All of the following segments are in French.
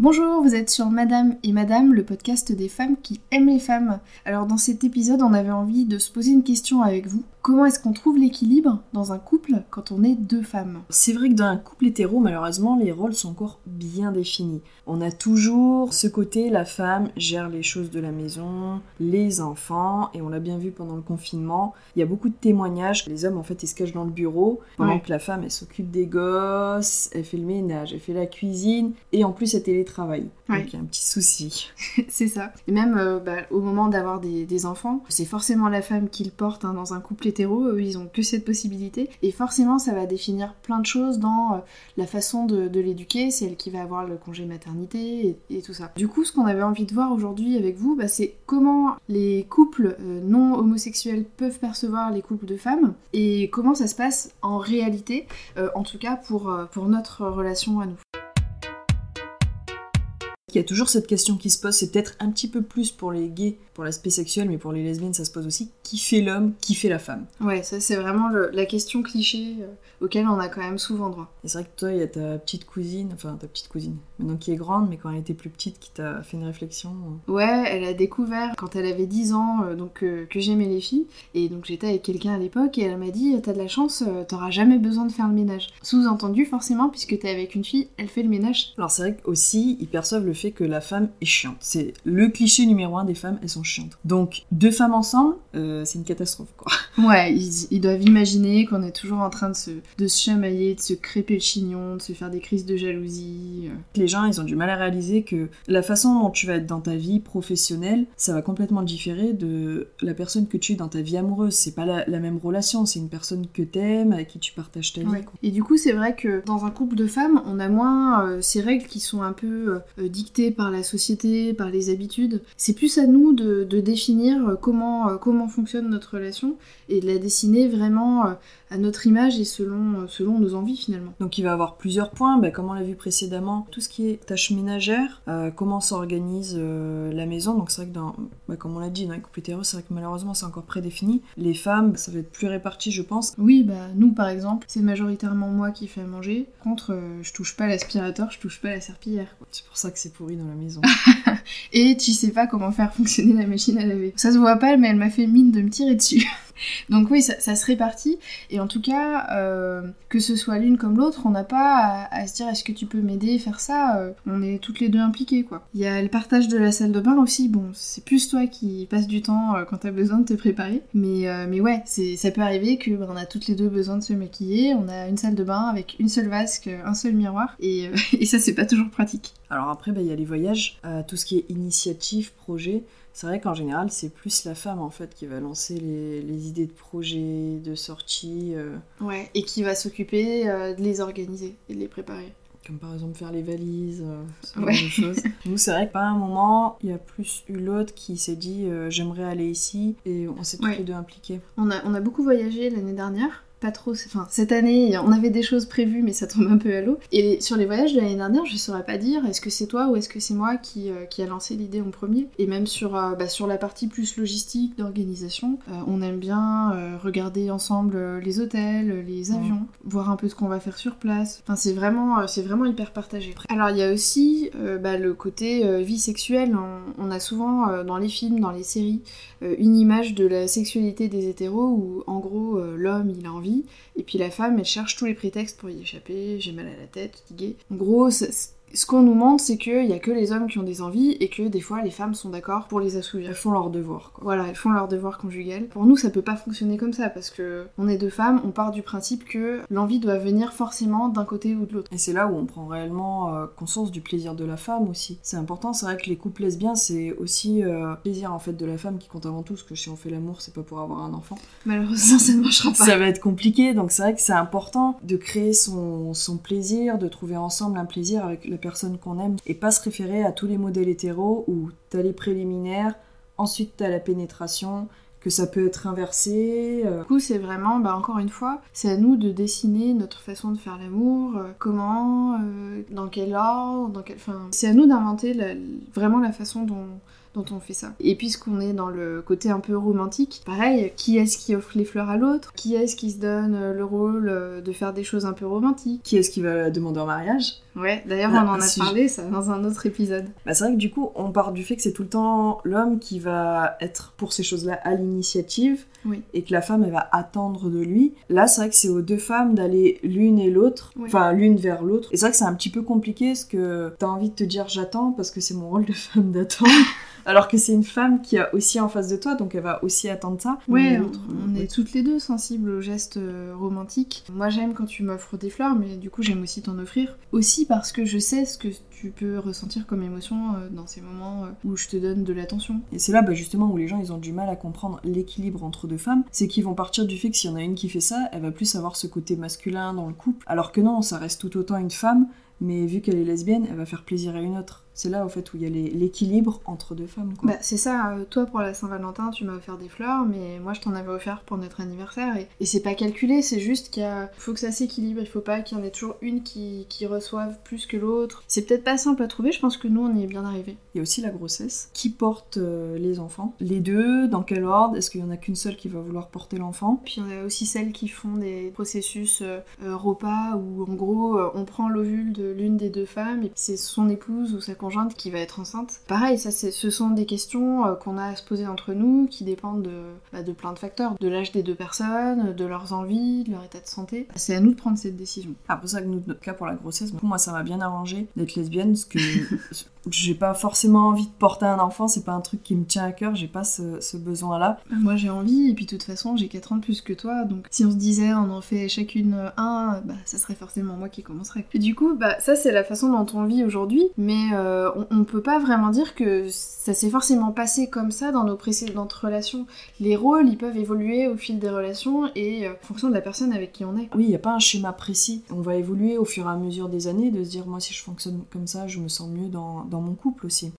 Bonjour, vous êtes sur Madame et Madame, le podcast des femmes qui aiment les femmes. Alors dans cet épisode, on avait envie de se poser une question avec vous. Comment est-ce qu'on trouve l'équilibre dans un couple quand on est deux femmes C'est vrai que dans un couple hétéro, malheureusement, les rôles sont encore bien définis. On a toujours ce côté, la femme gère les choses de la maison, les enfants, et on l'a bien vu pendant le confinement. Il y a beaucoup de témoignages. Les hommes, en fait, ils se cachent dans le bureau, pendant Ouais. que la femme, elle s'occupe des gosses, elle fait le ménage, elle fait la cuisine, et en plus, elle télétravaille. Ouais. Donc il y a un petit souci. C'est ça. Et même euh, bah, au moment d'avoir des, des enfants, c'est forcément la femme qui le porte hein, dans un couple hétéro, eux ils ont que cette possibilité. Et forcément ça va définir plein de choses dans euh, la façon de, l'éduquer, c'est elle qui va avoir le congé maternité et, tout ça. Du coup ce qu'on avait envie de voir aujourd'hui avec vous, bah, c'est comment les couples euh, non homosexuels peuvent percevoir les couples de femmes et comment ça se passe en réalité, euh, en tout cas pour, pour notre relation à nous. Il y a toujours cette question qui se pose, c'est peut-être un petit peu plus pour les gays, pour l'aspect sexuel, mais pour les lesbiennes, ça se pose aussi. Qui fait l'homme Qui fait la femme? Ouais, ça c'est vraiment le- la question cliché euh, auquel on a quand même souvent droit. Et c'est vrai que toi, il y a ta petite cousine, enfin ta petite cousine, maintenant qui est grande, mais quand elle était plus petite, qui t'a fait une réflexion. euh? Ouais, elle a découvert quand elle avait 10 ans euh, donc euh, que j'aimais les filles et donc j'étais avec quelqu'un à l'époque et elle m'a dit t'as de la chance, t'auras jamais besoin de faire le ménage. Sous-entendu forcément puisque t'es avec une fille, elle fait le ménage. Alors c'est vrai qu'aussi, ils perçoivent le fait que la femme est chiante. C'est le cliché numéro un des femmes, elles sont chiantes. Donc deux femmes ensemble, euh, c'est une catastrophe quoi. Ouais, ils, ils doivent imaginer qu'on est toujours en train de se, de se chamailler, de se crêper le chignon, de se faire des crises de jalousie. euh. Les gens, ils ont du mal à réaliser que la façon dont tu vas être dans ta vie professionnelle, ça va complètement différer de la personne que tu es dans ta vie amoureuse. C'est pas la, la même relation, c'est une personne que t'aimes, avec qui tu partages ta vie. Ouais. quoi. Et du coup, c'est vrai que dans un couple de femmes, on a moins euh, ces règles qui sont un peu euh, dictées par la société, par les habitudes. C'est plus à nous de, de définir comment, euh, comment fonctionne notre relation et de la dessiner vraiment euh, à notre image et selon, euh, selon nos envies finalement. Donc il va y avoir plusieurs points, bah, comme on l'a vu précédemment, tout ce qui est tâches ménagères, euh, comment s'organise euh, la maison. Donc c'est vrai que dans, bah, comme on l'a dit, dans les couples hétéros, c'est vrai que malheureusement c'est encore prédéfini. Les femmes, ça va être plus réparti je pense. Oui, bah nous par exemple, c'est majoritairement moi qui fais à manger. Contre, euh, je touche pas l'aspirateur, je touche pas la serpillière. C'est pour ça que c'est dans la maison. Et tu sais pas comment faire fonctionner la machine à laver. Ça se voit pas, mais elle m'a fait mine de me tirer dessus. Donc oui, ça, se répartit. Et en tout cas, euh, que ce soit l'une comme l'autre, on n'a pas à, se dire est-ce que tu peux m'aider, faire ça. euh, on est toutes les deux impliquées, quoi. Il y a le partage de la salle de bain aussi. Bon, c'est plus toi qui passes du temps euh, quand t'as besoin de te préparer. Mais, euh, mais ouais, ça peut arriver que ben, on a toutes les deux besoin de se maquiller. On a une salle de bain avec une seule vasque, un seul miroir. Et, et ça, c'est pas toujours pratique. Alors après, bah, il y a les voyages, tout ce qui est initiative, projet. C'est vrai qu'en général, c'est plus la femme en fait qui va lancer les, les idées de projets, de sorties, euh, Ouais, et qui va s'occuper euh, de les organiser et de les préparer. comme par exemple faire les valises, euh, ce Ouais. genre de choses. Nous, c'est vrai qu'à un moment, il y a plus eu l'autre qui s'est dit euh, j'aimerais aller ici et on s'est Ouais. les deux impliquées. On a, on a beaucoup voyagé l'année dernière. Pas trop, enfin cette année on avait des choses prévues mais ça tombe un peu à l'eau. Et sur les voyages de l'année dernière je saurais pas dire est-ce que c'est toi ou est-ce que c'est moi qui, euh, qui a lancé l'idée en premier? Et même sur, euh, bah, sur la partie plus logistique d'organisation, euh, on aime bien euh, regarder ensemble les hôtels, les avions, voir un peu ce qu'on va faire sur place. Enfin c'est vraiment, c'est vraiment hyper partagé. Alors il y a aussi bah, le côté vie sexuelle. On, on a souvent dans les films, dans les séries, une image de la sexualité des hétéros où en gros l'homme il a envie et puis la femme elle cherche tous les prétextes pour y échapper, j'ai mal à la tête, fatiguée. En gros, ce qu'on nous montre c'est qu'il y a que les hommes qui ont des envies et que des fois les femmes sont d'accord pour les assouvir. Elles font leur devoir. Quoi. Voilà, elles font leur devoir conjugal. Pour nous, ça peut pas fonctionner comme ça parce que on est deux femmes, on part du principe que l'envie doit venir forcément d'un côté ou de l'autre. Et c'est là où on prend réellement euh, conscience du plaisir de la femme aussi. C'est important, c'est vrai que les couples lesbiens, c'est aussi euh, plaisir en fait de la femme qui compte avant tout, parce que si on fait l'amour, c'est pas pour avoir un enfant. Malheureusement, ça ne marchera pas. Ça va être compliqué, donc c'est vrai que c'est important de créer son, son plaisir, de trouver ensemble un plaisir avec la personne qu'on aime, et pas se référer à tous les modèles hétéros où t'as les préliminaires, ensuite t'as la pénétration, que ça peut être inversé. euh, Du coup, c'est vraiment, bah, encore une fois, c'est à nous de dessiner notre façon de faire l'amour, euh, comment, euh, dans quel ordre, dans quel... Enfin, c'est à nous d'inventer vraiment la façon dont, dont on fait ça. Et puisqu'on est dans le côté un peu romantique, pareil, qui est-ce qui offre les fleurs à l'autre? Qui est-ce qui se donne euh, le rôle euh, de faire des choses un peu romantiques? Qui est-ce qui va la demander en mariage? Ouais, d'ailleurs on en a parlé ça dans un autre épisode. Bah, c'est vrai que du coup on part du fait que c'est tout le temps l'homme qui va être pour ces choses-là à l'initiative oui. et que la femme elle va attendre de lui. Là c'est vrai que c'est aux deux femmes d'aller l'une et l'autre, enfin l'une vers l'autre. Et c'est vrai que c'est un petit peu compliqué parce que t'as envie de te dire j'attends parce que c'est mon rôle de femme d'attendre. alors que c'est une femme qui a aussi en face de toi, donc elle va aussi attendre ça. Ouais, on, est toutes les deux sensibles aux gestes euh, romantiques. Moi j'aime quand tu m'offres des fleurs, mais du coup j'aime aussi t'en offrir. Aussi parce que je sais ce que tu peux ressentir comme émotion euh, dans ces moments euh, où je te donne de l'attention. Et c'est là bah, justement où les gens ils ont du mal à comprendre l'équilibre entre deux femmes, c'est qu'ils vont partir du fait que s'il y en a une qui fait ça, elle va plus avoir ce côté masculin dans le couple, alors que non, ça reste tout autant une femme, mais vu qu'elle est lesbienne, elle va faire plaisir à une autre c'est là au fait où il y a l'équilibre entre deux femmes. Bah, c'est ça, euh, toi pour la Saint-Valentin tu m'as offert des fleurs, mais moi je t'en avais offert pour notre anniversaire et, c'est pas calculé, c'est juste qu'il faut que ça s'équilibre, il faut pas qu'il y en ait toujours une qui, qui reçoive plus que l'autre. C'est peut-être pas simple à trouver, je pense que nous on y est bien arrivé. Il y a aussi la grossesse. Qui porte euh, les enfants? Les deux? Dans quel ordre? Est-ce qu'il y en a qu'une seule qui va vouloir porter l'enfant? Puis il y en a aussi celles qui font des processus euh, repas où en gros on prend l'ovule de l'une des deux femmes et c'est son épouse ou sa qui va être enceinte. Pareil, ça, ce sont des questions euh, qu'on a à se poser entre nous, qui dépendent de, bah, de plein de facteurs, de l'âge des deux personnes, de leurs envies, de leur état de santé. C'est à nous de prendre cette décision. Ah, pour ça que notre cas pour la grossesse, moi ça m'a bien arrangé d'être lesbienne, parce que j'ai pas forcément envie de porter un enfant, c'est pas un truc qui me tient à cœur, j'ai pas ce, besoin-là. Bah, moi j'ai envie, et puis de toute façon j'ai 4 ans de plus que toi, donc si on se disait on en fait chacune un, bah ça serait forcément moi qui commencerais. Et du coup, bah ça c'est la façon dont on vit aujourd'hui, mais euh, on, peut pas vraiment dire que ça s'est forcément passé comme ça dans nos précédentes relations. Les rôles ils peuvent évoluer au fil des relations et euh, en fonction de la personne avec qui on est. Oui, il y a pas un schéma précis. On va évoluer au fur et à mesure des années, de se dire moi si je fonctionne comme ça, je me sens mieux dans mon couple aussi.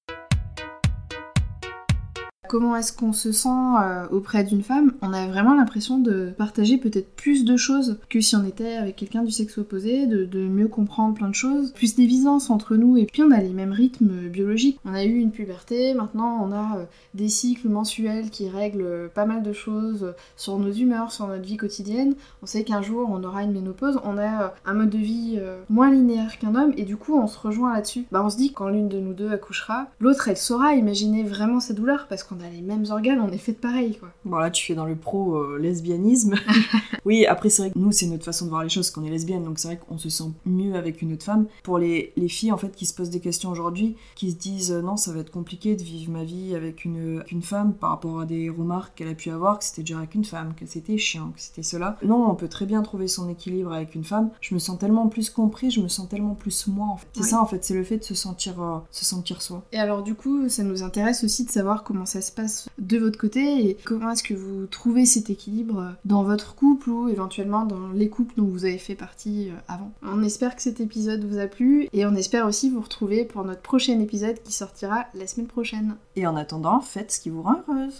Comment est-ce qu'on se sent euh, auprès d'une femme On a vraiment l'impression de partager peut-être plus de choses que si on était avec quelqu'un du sexe opposé, de, mieux comprendre plein de choses, plus d'évidence entre nous, et puis on a les mêmes rythmes biologiques. On a eu une puberté, maintenant on a euh, des cycles mensuels qui règlent pas mal de choses sur nos humeurs, sur notre vie quotidienne. On sait qu'un jour on aura une ménopause, on a euh, un mode de vie moins linéaire qu'un homme, et du coup on se rejoint là-dessus. Bah on se dit quand l'une de nous deux accouchera, l'autre elle saura imaginer vraiment sa douleur parce qu'on on a les mêmes organes, on est fait de pareil, quoi. Bon, là, tu fais dans le pro-lesbianisme. oui, après, c'est vrai que nous, c'est notre façon de voir les choses, qu'on est lesbienne, donc c'est vrai qu'on se sent mieux avec une autre femme. Pour les, les filles, en fait, qui se posent des questions aujourd'hui, qui se disent euh, non, ça va être compliqué de vivre ma vie avec une, une femme par rapport à des remarques qu'elle a pu avoir, que c'était déjà avec une femme, que c'était chiant, que c'était cela. Non, on peut très bien trouver son équilibre avec une femme. Je me sens tellement plus compris, je me sens tellement plus moi, en fait. C'est ça, en fait, c'est le fait de se sentir, euh, se sentir soi. Et alors, du coup, ça nous intéresse aussi de savoir comment ça se passe de votre côté et comment est-ce que vous trouvez cet équilibre dans votre couple ou éventuellement dans les couples dont vous avez fait partie euh, avant? On espère que cet épisode vous a plu et on espère aussi vous retrouver pour notre prochain épisode qui sortira la semaine prochaine. Et en attendant, faites ce qui vous rend heureuse.